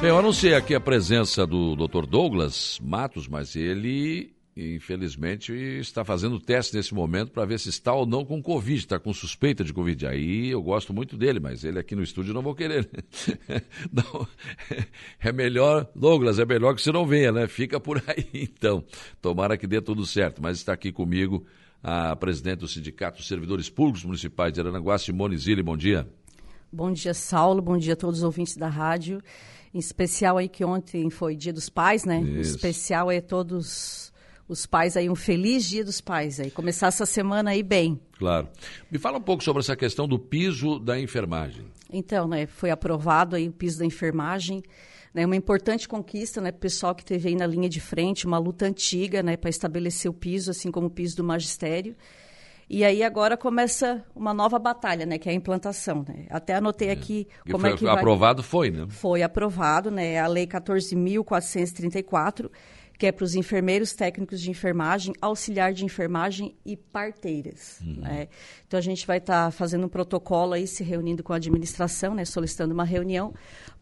Bem, eu anunciei aqui a presença do Dr. Douglas Matos, mas ele, infelizmente, está fazendo teste nesse momento para ver se está ou não com Covid, está com suspeita de Covid. Aí eu gosto muito dele, mas ele aqui no estúdio não vou querer. Não, é melhor, Douglas, é melhor que você não venha, né? Fica por aí então. Tomara que dê tudo certo, mas está aqui comigo a presidente do Sindicato Servidores Públicos Municipais de Aranaguá, Simone Zilli. Bom dia. Bom dia, Saulo. Bom dia a todos os ouvintes da rádio. Em especial aí que ontem foi Dia dos Pais, né? Isso. Em especial é todos os pais aí, um feliz Dia dos Pais aí. Começar essa semana aí bem. Claro. Me fala um pouco sobre essa questão do piso da enfermagem. Então, né, foi aprovado aí o piso da enfermagem, né, uma importante conquista, né, pessoal que teve aí na linha de frente, uma luta antiga, né, para estabelecer o piso, assim como o piso do magistério. E aí agora começa uma nova batalha, né, que é a implantação, né? Até anotei é. aqui e como foi, é que aprovado vai... foi, né? Foi aprovado, né, a lei 14.434, que é para os enfermeiros técnicos de enfermagem, auxiliar de enfermagem e parteiras. Uhum. Né? Então a gente vai estar tá fazendo um protocolo aí, se reunindo com a administração, né, solicitando uma reunião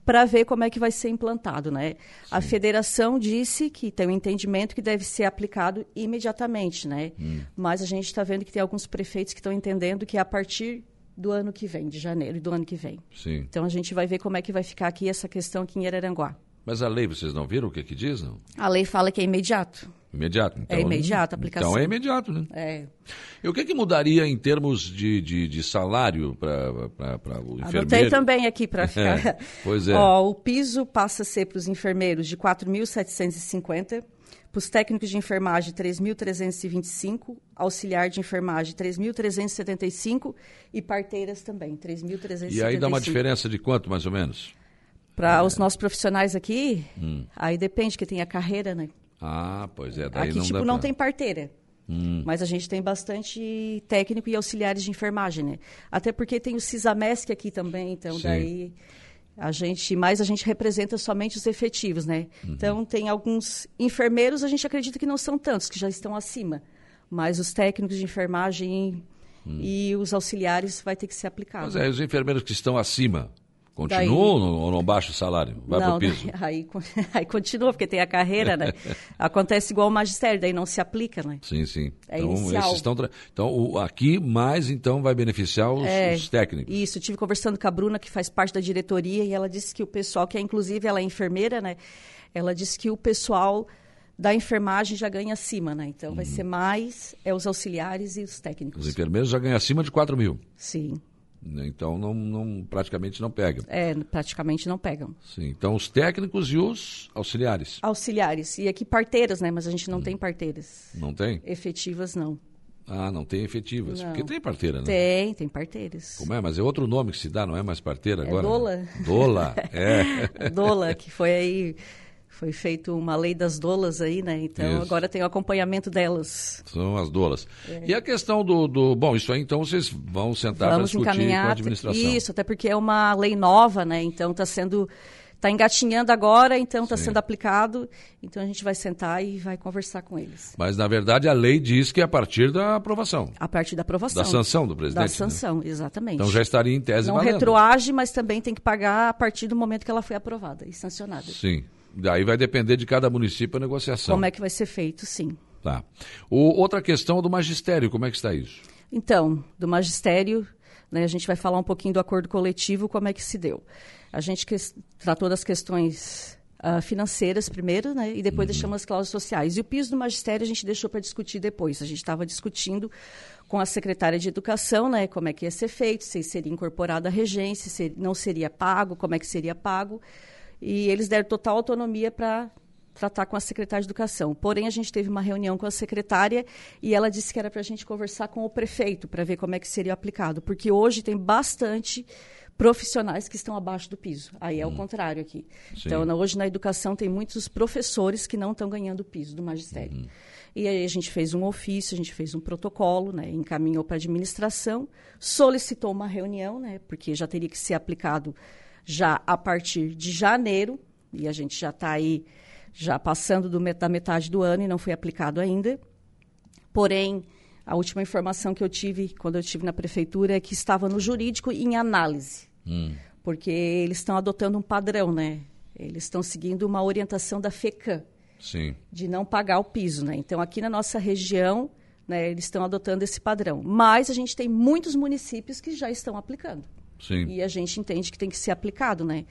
para ver como é que vai ser implantado, né? A federação disse que tem um entendimento que deve ser aplicado imediatamente, né? Hum. Mas a gente está vendo que tem alguns prefeitos que estão entendendo que é a partir do ano que vem, de janeiro do ano que vem. Sim. Então a gente vai ver como é que vai ficar aqui essa questão aqui em Araranguá. Mas a lei, vocês não viram o que, que diz? Não? A lei fala que é imediato. Imediato. Então, é imediato a aplicação. Então é imediato, né? É. E o que, que mudaria em termos de, de, de salário para o enfermeiro? Anotei também aqui para ficar. É, pois é. Ó, o piso passa a ser para os enfermeiros de 4.750, para os técnicos de enfermagem 3.325, auxiliar de enfermagem 3.375 e parteiras também 3.375. E aí dá uma diferença de quanto mais ou menos? Para é. os nossos profissionais aqui, hum. aí depende, que tem a carreira, né? Ah, pois é. Daí aqui, não tipo, não pra... tem parteira. Hum. Mas a gente tem bastante técnico e auxiliares de enfermagem, né? Até porque tem o CISAMESC aqui também, então Sim. daí a gente, mais a gente representa somente os efetivos, né? Uhum. Então tem alguns enfermeiros, a gente acredita que não são tantos, que já estão acima. Mas os técnicos de enfermagem hum. e os auxiliares vai ter que ser aplicado. Mas é, os enfermeiros que estão acima, Continua daí, ou não baixa o salário? Vai não, pro piso? Aí, aí continua, porque tem a carreira, né? Acontece igual o magistério, daí não se aplica, né? Sim, sim. É então, inicial. Estão então, o, aqui mais, então, vai beneficiar os, é, os técnicos. Isso, tive conversando com a Bruna, que faz parte da diretoria, e ela disse que o pessoal, que é inclusive ela é enfermeira, né? Ela disse que o pessoal da enfermagem já ganha acima, né? Então uhum. vai ser mais é os auxiliares e os técnicos. Os enfermeiros já ganham acima de 4 mil. Sim. Né? Então, não, não, praticamente não pegam. É, praticamente não pegam. Sim, então os técnicos e os auxiliares. Auxiliares. E aqui parteiras, né? Mas a gente não hum. tem parteiras. Não tem? Efetivas, não. Ah, não tem efetivas. Não. Porque tem parteira, né? Tem, tem parteiras. Como é? Mas é outro nome que se dá, não é mais parteira é agora? Dola. Né? Dola, é. Dola, que foi aí foi feito uma lei das dolas aí, né? Então isso. agora tem o acompanhamento delas. São as dolas. É. E a questão do, do, Bom, isso aí então vocês vão sentar para discutir encaminhar, com a administração. Isso, até porque é uma lei nova, né? Então está sendo. Está engatinhando agora, então está sendo aplicado. Então a gente vai sentar e vai conversar com eles. Mas, na verdade, a lei diz que é a partir da aprovação. A partir da aprovação. Da sanção do presidente. Da né? sanção, né? exatamente. Então já estaria em tese Não valendo. retroage, mas também tem que pagar a partir do momento que ela foi aprovada e sancionada. Sim. Daí vai depender de cada município a negociação. Como é que vai ser feito, sim. Tá. O, outra questão é do magistério, como é que está isso? Então, do magistério, né, a gente vai falar um pouquinho do acordo coletivo, como é que se deu. A gente que, tratou das questões uh, financeiras primeiro, né, e depois uhum. deixamos as cláusulas sociais. E o piso do magistério a gente deixou para discutir depois. A gente estava discutindo com a secretária de Educação, né, como é que ia ser feito, se seria incorporado à regência, se não seria pago, como é que seria pago e eles deram total autonomia para tratar com a secretária de Educação. Porém, a gente teve uma reunião com a secretária e ela disse que era para a gente conversar com o prefeito para ver como é que seria aplicado, porque hoje tem bastante profissionais que estão abaixo do piso. Aí é hum. o contrário aqui. Sim. Então, hoje na educação tem muitos professores que não estão ganhando o piso do magistério. Uhum. E aí a gente fez um ofício, a gente fez um protocolo, né, encaminhou para a administração, solicitou uma reunião, né, porque já teria que ser aplicado já a partir de janeiro, e a gente já está aí já passando do, da metade do ano e não foi aplicado ainda. Porém, a última informação que eu tive quando eu estive na prefeitura é que estava no jurídico em análise. Hum. Porque eles estão adotando um padrão, né? Eles estão seguindo uma orientação da FECAM. Sim. De não pagar o piso, né? Então, aqui na nossa região, né, eles estão adotando esse padrão. Mas a gente tem muitos municípios que já estão aplicando. Sim. E a gente entende que tem que ser aplicado, né?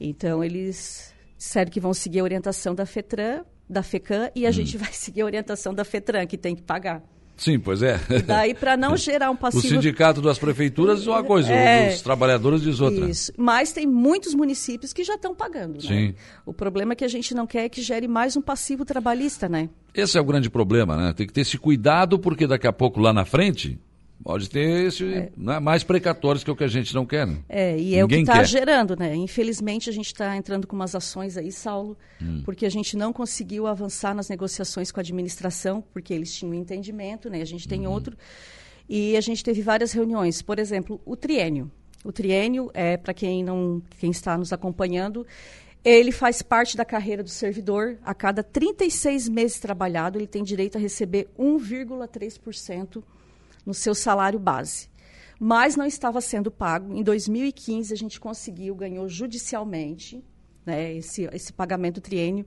Então, eles disseram que vão seguir a orientação da FETRAN, da FECAM, e a hum. gente vai seguir a orientação da FETRAN, que tem que pagar. Sim, pois é. E daí, para não gerar um passivo... O sindicato das prefeituras diz uma coisa, é, os trabalhadores diz outra. Isso. Mas tem muitos municípios que já estão pagando. Né? Sim. O problema é que a gente não quer que gere mais um passivo trabalhista, né? Esse é o grande problema, né? Tem que ter esse cuidado, porque daqui a pouco, lá na frente, Pode ter esse, é. né, mais precatórios que é o que a gente não quer. Né? É, e é o que está gerando, né? Infelizmente, a gente está entrando com umas ações aí, Saulo, hum. porque a gente não conseguiu avançar nas negociações com a administração, porque eles tinham um entendimento, né? A gente tem uhum. outro. E a gente teve várias reuniões. Por exemplo, o triênio. O triênio, é, para quem, não, quem está nos acompanhando, ele faz parte da carreira do servidor. A cada 36 meses trabalhado, ele tem direito a receber 1,3% no seu salário base. Mas não estava sendo pago. Em 2015, a gente conseguiu, ganhou judicialmente né, esse, esse pagamento triênio.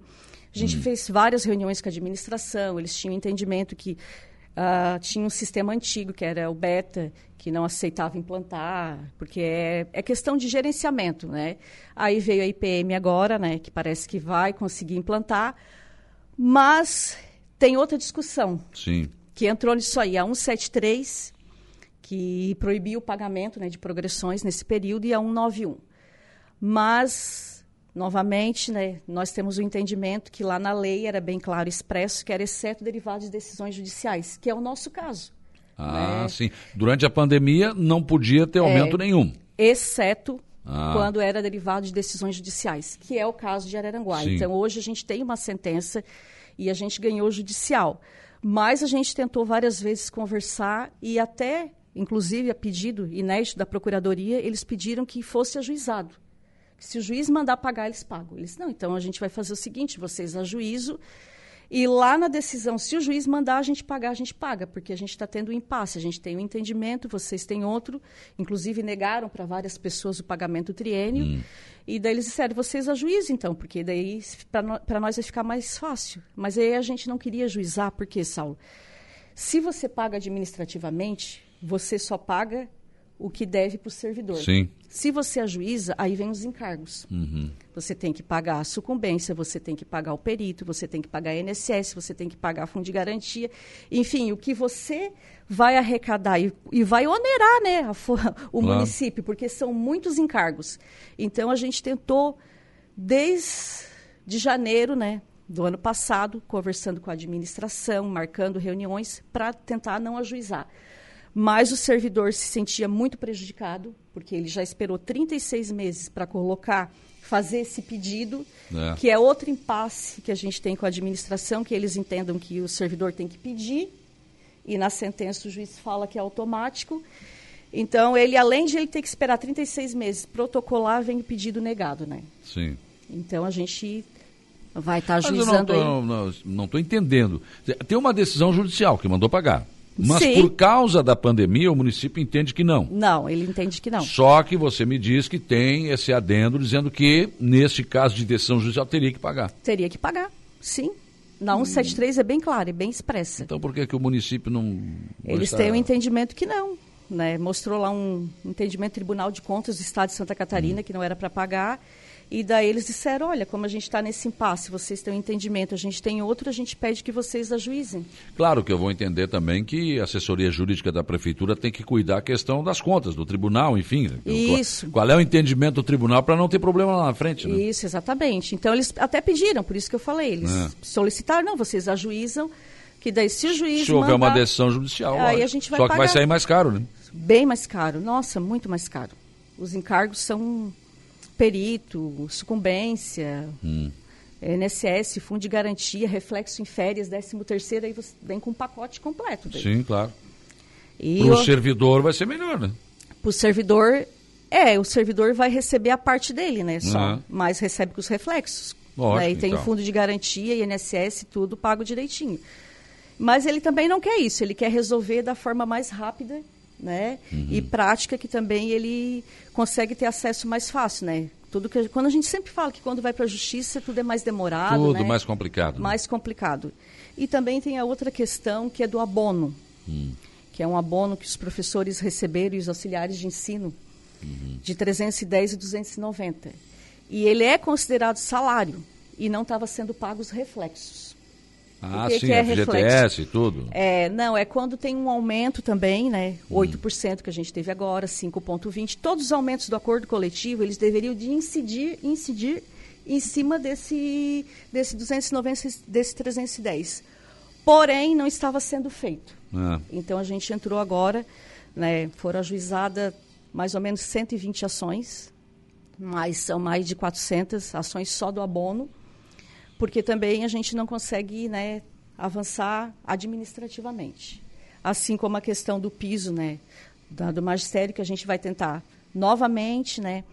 A gente hum. fez várias reuniões com a administração, eles tinham entendimento que uh, tinha um sistema antigo, que era o beta, que não aceitava implantar, porque é, é questão de gerenciamento. Né? Aí veio a IPM agora, né, que parece que vai conseguir implantar, mas tem outra discussão. Sim que entrou nisso aí, a 173, que proibiu o pagamento né, de progressões nesse período, e a 191. Mas, novamente, né, nós temos o entendimento que lá na lei era bem claro expresso que era exceto derivados de decisões judiciais, que é o nosso caso. Ah, né? sim. Durante a pandemia não podia ter aumento é, nenhum. Exceto ah. quando era derivado de decisões judiciais, que é o caso de Araranguá. Sim. Então, hoje a gente tem uma sentença e a gente ganhou judicial. Mas a gente tentou várias vezes conversar e até, inclusive, a pedido inédito da Procuradoria, eles pediram que fosse ajuizado. Se o juiz mandar pagar, eles pagam. Eles, não, então a gente vai fazer o seguinte, vocês ajuizam e lá na decisão, se o juiz mandar a gente pagar, a gente paga, porque a gente está tendo um impasse. A gente tem um entendimento, vocês têm outro. Inclusive, negaram para várias pessoas o pagamento triênio. Hum. E daí eles disseram, vocês ajuizem então, porque daí para nós vai ficar mais fácil. Mas aí a gente não queria juizar, porque, Saulo, se você paga administrativamente, você só paga o que deve para o servidor. Sim. Se você ajuiza, aí vem os encargos. Uhum. Você tem que pagar a sucumbência, você tem que pagar o perito, você tem que pagar a INSS, você tem que pagar a fundo de garantia. Enfim, o que você vai arrecadar e, e vai onerar né, a, o claro. município, porque são muitos encargos. Então, a gente tentou, desde janeiro né, do ano passado, conversando com a administração, marcando reuniões, para tentar não ajuizar. Mas o servidor se sentia muito prejudicado, porque ele já esperou 36 meses para colocar, fazer esse pedido, é. que é outro impasse que a gente tem com a administração, que eles entendam que o servidor tem que pedir, e na sentença o juiz fala que é automático. Então, ele, além de ele ter que esperar 36 meses protocolar, vem o pedido negado, né? Sim. Então, a gente vai estar tá ajuizando Mas eu não estou entendendo. Tem uma decisão judicial que mandou pagar. Mas Sim. por causa da pandemia, o município entende que não. Não, ele entende que não. Só que você me diz que tem esse adendo dizendo que, nesse caso de decisão judicial, teria que pagar. Teria que pagar, sim. Na 173 hum. é bem claro, é bem expressa. Então por que, que o município não. Eles estar... têm o um entendimento que não. Né? Mostrou lá um entendimento Tribunal de Contas do Estado de Santa Catarina hum. que não era para pagar e daí eles disseram, olha, como a gente está nesse impasse, vocês têm um entendimento, a gente tem outro, a gente pede que vocês ajuizem. Claro que eu vou entender também que a assessoria jurídica da prefeitura tem que cuidar a questão das contas, do tribunal, enfim. Isso. Qual, qual é o entendimento do tribunal para não ter problema lá na frente, né? Isso, exatamente. Então eles até pediram, por isso que eu falei, eles é. solicitaram, não, vocês ajuizam, que daí se o juiz Se houver mandar, uma decisão judicial, aí a gente vai só pagar. que vai sair mais caro, né? Bem mais caro, nossa, muito mais caro. Os encargos são perito, sucumbência, hum. INSS, fundo de garantia, reflexo em férias, 13 terceiro, aí você vem com um pacote completo. Daí. Sim, claro. Para o servidor vai ser melhor, né? Para o servidor, é, o servidor vai receber a parte dele, né? Só, uhum. mas recebe com os reflexos. Lógico, né? E tem então. fundo de garantia, INSS, tudo pago direitinho. Mas ele também não quer isso, ele quer resolver da forma mais rápida né? Uhum. E prática que também ele consegue ter acesso mais fácil, né? Tudo que, quando a gente sempre fala que quando vai para a justiça tudo é mais demorado, Tudo né? mais complicado. né? Mais complicado. E também tem a outra questão que é do abono, Hum. que é um abono que os professores receberam e os auxiliares de ensino de 310 e 290. E ele é considerado salário e não estava sendo pago os reflexos. Ah, que sim, que é FGTS e tudo. É, não, é quando tem um aumento também, né? 8% que a gente teve agora, 5,20%. Todos os aumentos do acordo coletivo, eles deveriam de incidir, incidir em cima desse, desse 290, desse 310. Porém, não estava sendo feito. Ah, Então, a gente entrou agora, né? Foram ajuizadas mais ou menos 120 ações, mas são mais de 400 ações só do abono, porque também a gente não consegue né, avançar administrativamente. Assim como a questão do piso, né, da- do magistério, que a gente vai tentar novamente, né,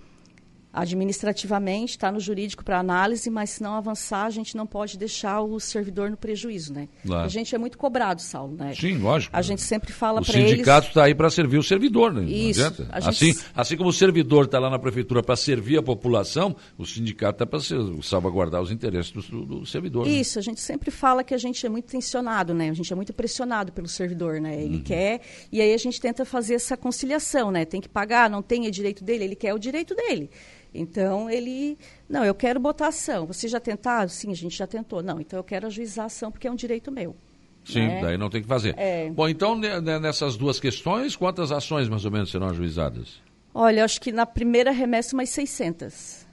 administrativamente, está no jurídico para análise, mas se não avançar, a gente não pode deixar o servidor no prejuízo. Né? Claro. A gente é muito cobrado, Saulo. Né? sim, lógico. A gente sempre fala O para eles. sindicato está aí para servir o servidor, né? Não Isso, adianta. a gente- Assim, assim como o servidor está lá na prefeitura para servir a população, o sindicato está para salvaguardar os interesses do, do- do servidor. né? Isso, a gente sempre fala que a gente é muito tensionado, né? A gente é muito pressionado pelo servidor, né? Uhum. Ele quer, e aí a gente tenta fazer essa conciliação, né? Tem que pagar, não tem é direito dele, ele quer o direito dele. Então ele, não, eu quero botar ação. Você já tentaram? Sim, a gente já tentou. Não, então eu quero ajuizar a ação porque é um direito meu. Sim, né? daí não tem que fazer. É. Bom, então, ne- ne- nessas duas questões, quantas ações mais ou menos serão ajuizadas? Olha, acho que na primeira remessa umas 600.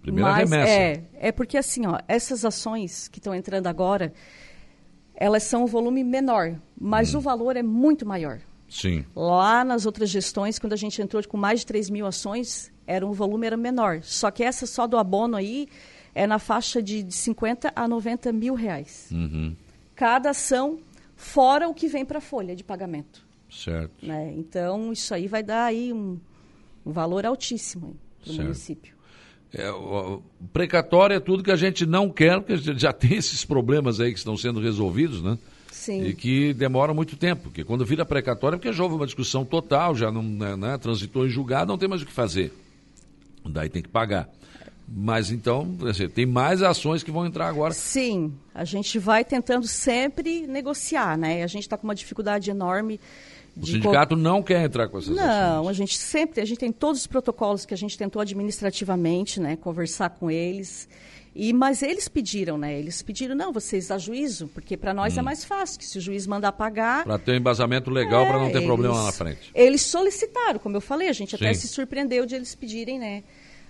Primeira Mas, remessa. É, é porque assim, ó, essas ações que estão entrando agora, elas são um volume menor, mas Hum. o valor é muito maior. Sim. Lá nas outras gestões, quando a gente entrou com mais de 3 mil ações, era um volume era menor. Só que essa só do abono aí é na faixa de, de 50 a 90 mil reais. Uhum. Cada ação, fora o que vem para a folha de pagamento. Certo. Né? Então, isso aí vai dar aí um, um valor altíssimo para o município. É, o, o precatório é tudo que a gente não quer, porque a gente já tem esses problemas aí que estão sendo resolvidos, né? Sim. E que demoram muito tempo, porque quando vira precatório é porque já houve uma discussão total, já não né, né, transitou em julgado, não tem mais o que fazer. Daí tem que pagar. Mas então, tem mais ações que vão entrar agora. Sim, a gente vai tentando sempre negociar, né? A gente está com uma dificuldade enorme O sindicato não quer entrar com essas Não, ações. a gente sempre, a gente tem todos os protocolos que a gente tentou administrativamente, né, conversar com eles. E mas eles pediram, né? Eles pediram, não, vocês ajuizam, porque para nós Hum. é mais fácil, que se o juiz mandar pagar, Para ter um embasamento legal, para não ter é, problema lá eles- na frente. Eles solicitaram, como eu falei, a gente até Sim. se surpreendeu de eles pedirem, né?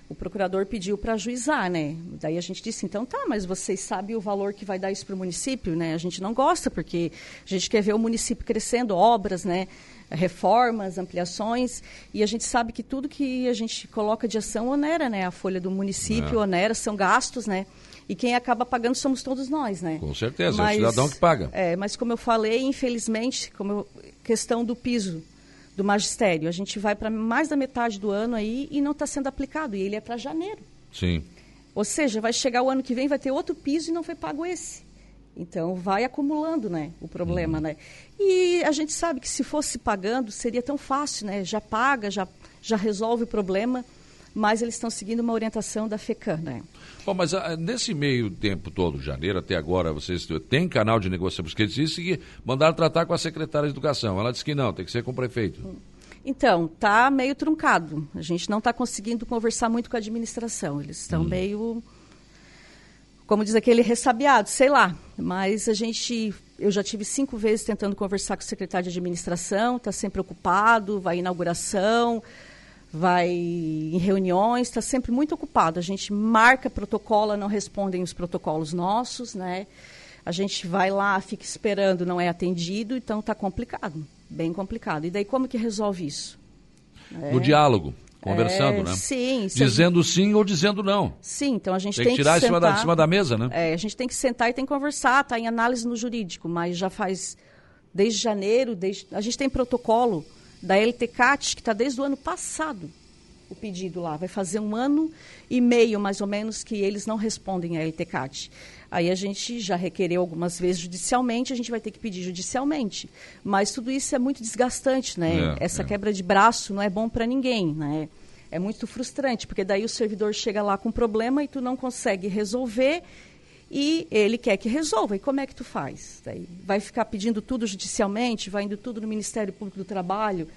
O procurador pediu para ajuizar, né? Daí a gente disse, então tá, mas vocês sabem o valor que vai dar isso para o município, né? A gente não gosta, porque a gente quer ver o município crescendo, obras, né? Reformas, ampliações, e a gente sabe que tudo que a gente coloca de ação onera, né? A folha do município É. onera, são gastos, né? E quem acaba pagando somos todos nós, né? Com certeza, é o cidadão que paga. É, mas como eu falei, infelizmente, como eu- questão do piso do magistério, a gente vai para mais da metade do ano aí e não está sendo aplicado, e ele é para janeiro. Sim. Ou seja, vai chegar o ano que vem, vai ter outro piso e não foi pago esse. Então, vai acumulando, né, o problema, né? E a gente sabe que se fosse pagando, seria tão fácil, né? Já paga, já, já resolve o problema, mas eles estão seguindo uma orientação da FECAM, né? Bom, mas ah, nesse meio tempo todo, janeiro até agora, vocês têm canal de negociação? Porque eles disse que mandaram tratar com a secretária de Educação. Ela disse que não, tem que ser com o prefeito. Então, tá meio truncado. A gente não está conseguindo conversar muito com a administração. Eles estão meio, como diz aquele ressabiado, sei lá. Mas a gente, eu já tive cinco vezes tentando conversar com o secretário de administração. Está sempre ocupado, vai em inauguração, vai em reuniões, está sempre muito ocupado. A gente marca protocolo, não respondem os protocolos nossos, né? A gente vai lá, fica esperando, não é atendido, então está complicado, bem complicado. E daí como que resolve isso? No diálogo, conversando, É, né? Sim, sim. Dizendo sim ou dizendo não. Sim, então a gente Tem tem, que tirar em que cima da, sentar. de cima da mesa, né? É, a gente tem que sentar e tem que conversar, está em análise no jurídico, mas já faz desde janeiro, desde, a gente tem protocolo da LTCAT que está desde o ano passado o pedido lá. Vai fazer um ano e meio, mais ou menos, que eles não respondem à LTCAT. Aí a gente já requereu algumas vezes judicialmente, a gente vai ter que pedir judicialmente. Mas tudo isso é muito desgastante, né? É, Essa é. quebra de braço não é bom para ninguém, né? É muito frustrante, porque daí o servidor chega lá com um problema e tu não consegue resolver e ele quer que resolva. E como é que tu faz? Daí vai ficar pedindo tudo judicialmente, vai indo tudo no Ministério Público do Trabalho.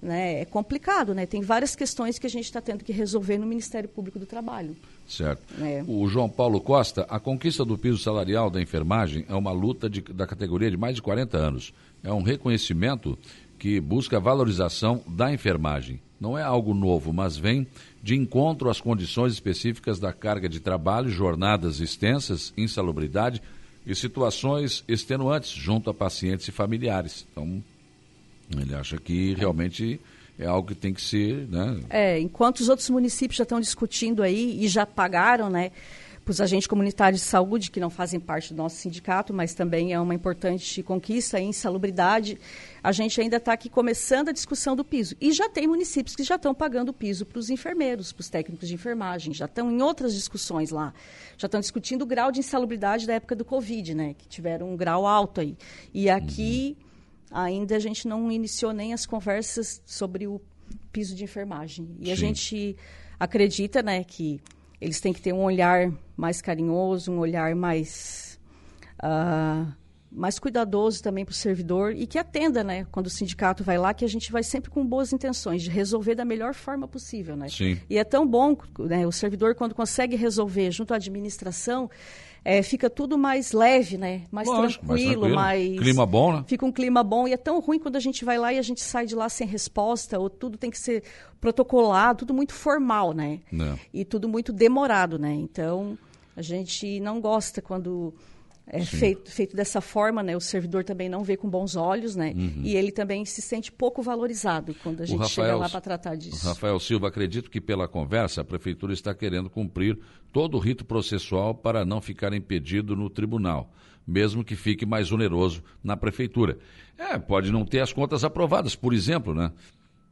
Né? É complicado, né? Tem várias questões que a gente está tendo que resolver no Ministério Público do Trabalho. Certo. É. O João Paulo Costa, a conquista do piso salarial da enfermagem é uma luta de, da categoria de mais de 40 anos. É um reconhecimento que busca a valorização da enfermagem. Não é algo novo, mas vem de encontro às condições específicas da carga de trabalho, jornadas extensas, insalubridade e situações extenuantes junto a pacientes e familiares. Então, ele acha que realmente é algo que tem que ser, né? É, enquanto os outros municípios já estão discutindo aí e já pagaram, né, para os agentes comunitários de saúde, que não fazem parte do nosso sindicato, mas também é uma importante conquista em insalubridade, a gente ainda está aqui começando a discussão do piso. E já tem municípios que já estão pagando o piso para os enfermeiros, para os técnicos de enfermagem, já estão em outras discussões lá. Já estão discutindo o grau de insalubridade da época do Covid, né, que tiveram um grau alto aí. E aqui... Uhum ainda a gente não iniciou nem as conversas sobre o piso de enfermagem. E Sim. a gente acredita, né, que eles têm que ter um olhar mais carinhoso, um olhar mais uh, mais cuidadoso também para o servidor e que atenda, né, quando o sindicato vai lá, que a gente vai sempre com boas intenções de resolver da melhor forma possível, né? Sim. E é tão bom, né, o servidor quando consegue resolver junto à administração, é, fica tudo mais leve, né? Mais, Lógico, tranquilo, mais tranquilo, mais. Clima bom, né? Fica um clima bom. E é tão ruim quando a gente vai lá e a gente sai de lá sem resposta, ou tudo tem que ser protocolado, tudo muito formal, né? Não. É. E tudo muito demorado, né? Então, a gente não gosta quando é feito, feito dessa forma, né? O servidor também não vê com bons olhos, né? Uhum. E ele também se sente pouco valorizado quando a gente Rafael, chega lá para tratar disso. Rafael Silva, acredito que pela conversa a prefeitura está querendo cumprir todo o rito processual para não ficar impedido no tribunal, mesmo que fique mais oneroso na prefeitura. É, pode não ter as contas aprovadas, por exemplo, né?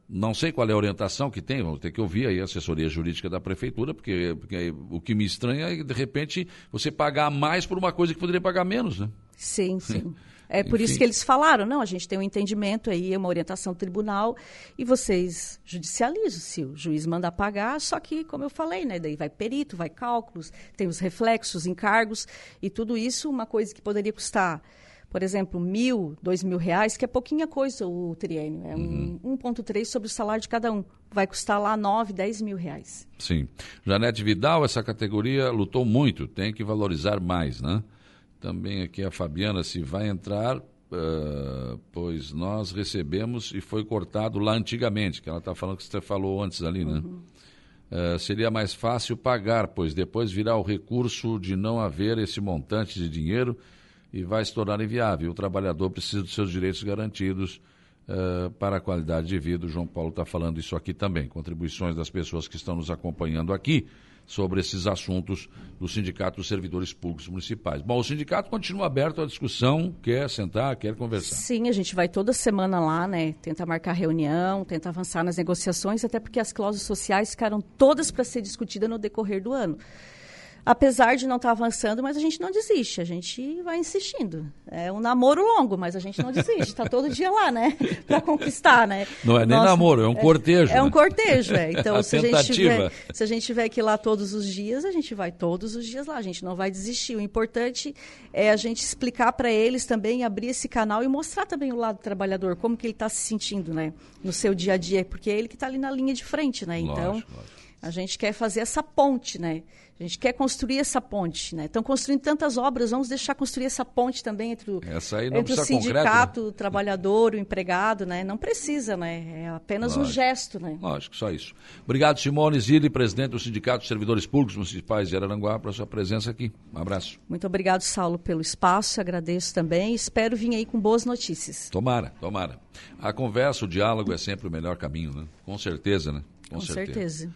Não sei qual é a orientação que tem, vou ter que ouvir aí a assessoria jurídica da prefeitura, porque, porque o que me estranha é, de repente, você pagar mais por uma coisa que poderia pagar menos, né? Sim, sim. É por Enfim. isso que eles falaram, não, a gente tem um entendimento aí, uma orientação tribunal, e vocês judicializam se o juiz mandar pagar, só que, como eu falei, né, daí vai perito, vai cálculos, tem os reflexos, encargos, e tudo isso, uma coisa que poderia custar por exemplo, mil, dois mil reais, que é pouquinha coisa o triênio. É uhum. um 1,3 sobre o salário de cada um. Vai custar lá nove, dez mil reais. Sim. Janete Vidal, essa categoria lutou muito, tem que valorizar mais, né? Também aqui a Fabiana, se vai entrar, uh, pois nós recebemos e foi cortado lá antigamente, que ela está falando que você falou antes ali, né? Uhum. Uh, seria mais fácil pagar, pois depois virá o recurso de não haver esse montante de dinheiro e vai se tornar inviável. O trabalhador precisa dos seus direitos garantidos uh, para a qualidade de vida. O João Paulo está falando isso aqui também. Contribuições das pessoas que estão nos acompanhando aqui sobre esses assuntos do Sindicato dos Servidores Públicos Municipais. Bom, o sindicato continua aberto à discussão, quer sentar, quer conversar. Sim, a gente vai toda semana lá, né? Tenta marcar reunião, tenta avançar nas negociações, até porque as cláusulas sociais ficaram todas para ser discutidas no decorrer do ano apesar de não estar tá avançando, mas a gente não desiste, a gente vai insistindo. É um namoro longo, mas a gente não desiste, está todo dia lá, né? Para conquistar, né? Não é nem Nossa, namoro, é um cortejo. É, é um cortejo, é. Então, a se, a gente tiver, se a gente tiver que ir lá todos os dias, a gente vai todos os dias lá, a gente não vai desistir. O importante é a gente explicar para eles também, abrir esse canal e mostrar também o lado do trabalhador, como que ele está se sentindo, né? No seu dia a dia, porque é ele que está ali na linha de frente, né? Então, lógico, lógico. A gente quer fazer essa ponte, né? A gente quer construir essa ponte, né? Estão construindo tantas obras, vamos deixar construir essa ponte também entre o, entre o sindicato, concreto, né? o trabalhador, o empregado, né? Não precisa, né? É apenas Lógico. um gesto, né? Lógico, só isso. Obrigado, Simone Zilli, presidente do Sindicato de Servidores Públicos Municipais de Araranguá, pela sua presença aqui. Um abraço. Muito obrigado, Saulo, pelo espaço, agradeço também. Espero vir aí com boas notícias. Tomara, tomara. A conversa, o diálogo é sempre o melhor caminho, né? Com certeza, né? Com, com certeza. certeza.